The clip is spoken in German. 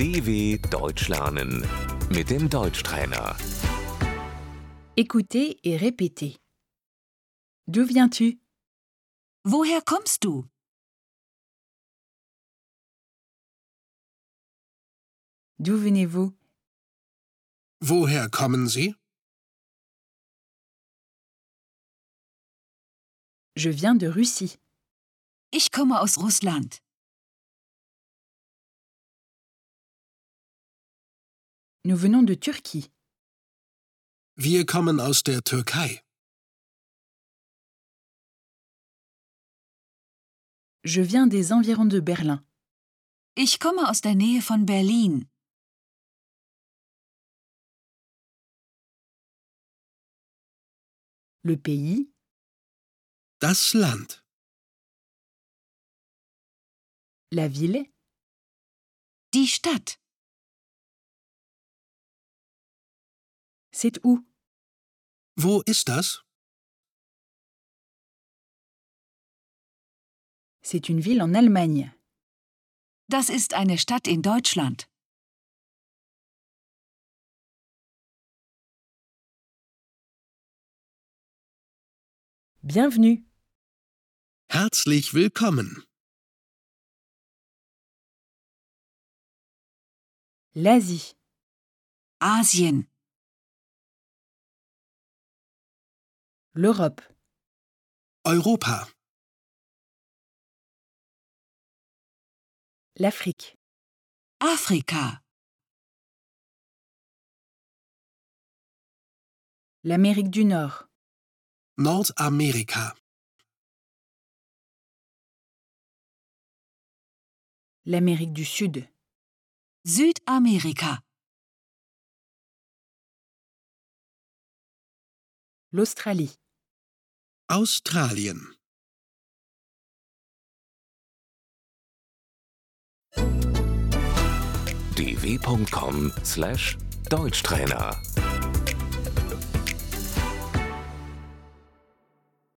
DW Deutsch lernen mit dem Deutschtrainer. Écoutez et répétez. D'où viens-tu Woher kommst du? D'où venez-vous Woher kommen Sie? Je viens de Russie. Ich komme aus Russland. Nous venons de Turquie. Wir kommen aus der Türkei. Je viens des environs de Berlin. Ich komme aus der Nähe von Berlin. Le pays, Das Land. la ville, Die Stadt. C'est où Wo ist das? C'est une ville en Allemagne. Das ist eine Stadt in Deutschland. Bienvenue. Herzlich willkommen. L'Asie, Asien. l'Europe, Europa. l'Afrique, Afrika. l'Amérique du Nord, Nordamerika. l'Amérique du Sud, Südamerika. l'Australie, Australien. dw.com/deutschtrainer